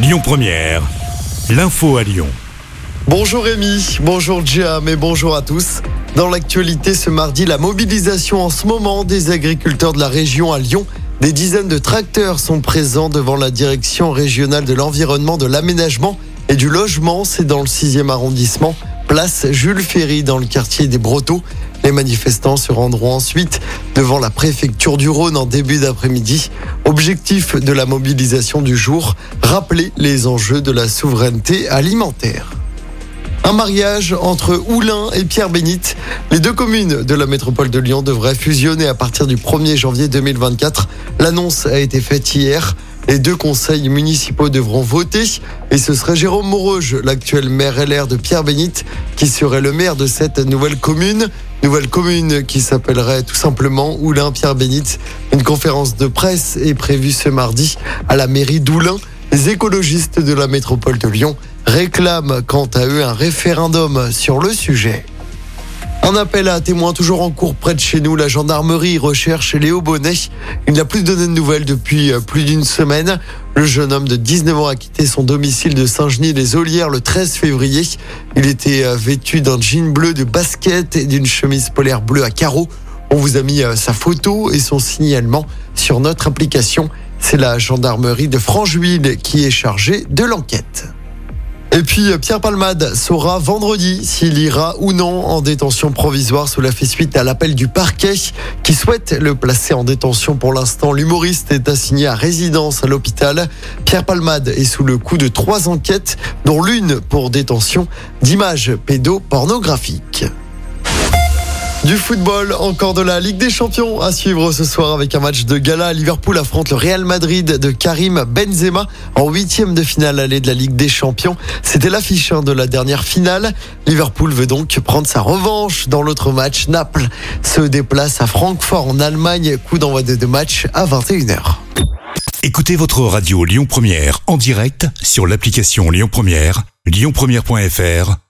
Lyon Première, l'info à Lyon. Bonjour Rémi, bonjour Jam et bonjour à tous. Dans l'actualité ce mardi, la mobilisation en ce moment des agriculteurs de la région à Lyon. Des dizaines de tracteurs sont présents devant la direction régionale de l'environnement, de l'aménagement et du logement. C'est dans le 6e arrondissement, place Jules Ferry, dans le quartier des Brotteaux. Les manifestants se rendront ensuite devant la préfecture du Rhône en début d'après-midi. Objectif de la mobilisation du jour, rappeler les enjeux de la souveraineté alimentaire. Un mariage entre Oulin et Pierre-Bénite. Les deux communes de la métropole de Lyon devraient fusionner à partir du 1er janvier 2024. L'annonce a été faite hier. Les deux conseils municipaux devront voter et ce serait Jérôme Moreuge, l'actuel maire LR de Pierre-Bénite, qui serait le maire de cette nouvelle commune. Nouvelle commune qui s'appellerait tout simplement Oulin-Pierre-Bénite. Une conférence de presse est prévue ce mardi à la mairie d'Oulin. Les écologistes de la métropole de Lyon réclament quant à eux un référendum sur le sujet. Un appel à témoins toujours en cours près de chez nous. La gendarmerie recherche Léo Bonnet. Il n'a plus donné de nouvelles depuis euh, plus d'une semaine. Le jeune homme de 19 ans a quitté son domicile de Saint-Genis-les-Olières le 13 février. Il était euh, vêtu d'un jean bleu de basket et d'une chemise polaire bleue à carreaux. On vous a mis euh, sa photo et son signalement sur notre application. C'est la gendarmerie de Francheville qui est chargée de l'enquête. Et puis Pierre Palmade saura vendredi s'il ira ou non en détention provisoire. Cela fait suite à l'appel du parquet qui souhaite le placer en détention pour l'instant. L'humoriste est assigné à résidence à l'hôpital. Pierre Palmade est sous le coup de trois enquêtes, dont l'une pour détention d'images pédopornographiques. Du football, encore de la Ligue des Champions à suivre ce soir avec un match de gala. Liverpool affronte le Real Madrid de Karim Benzema en huitième de finale allée de la Ligue des Champions. C'était l'affiche hein, de la dernière finale. Liverpool veut donc prendre sa revanche dans l'autre match. Naples se déplace à Francfort en Allemagne. Coup d'envoi de deux matchs à 21h. Écoutez votre radio Lyon Première en direct sur l'application Lyon Première, lyonpremière.fr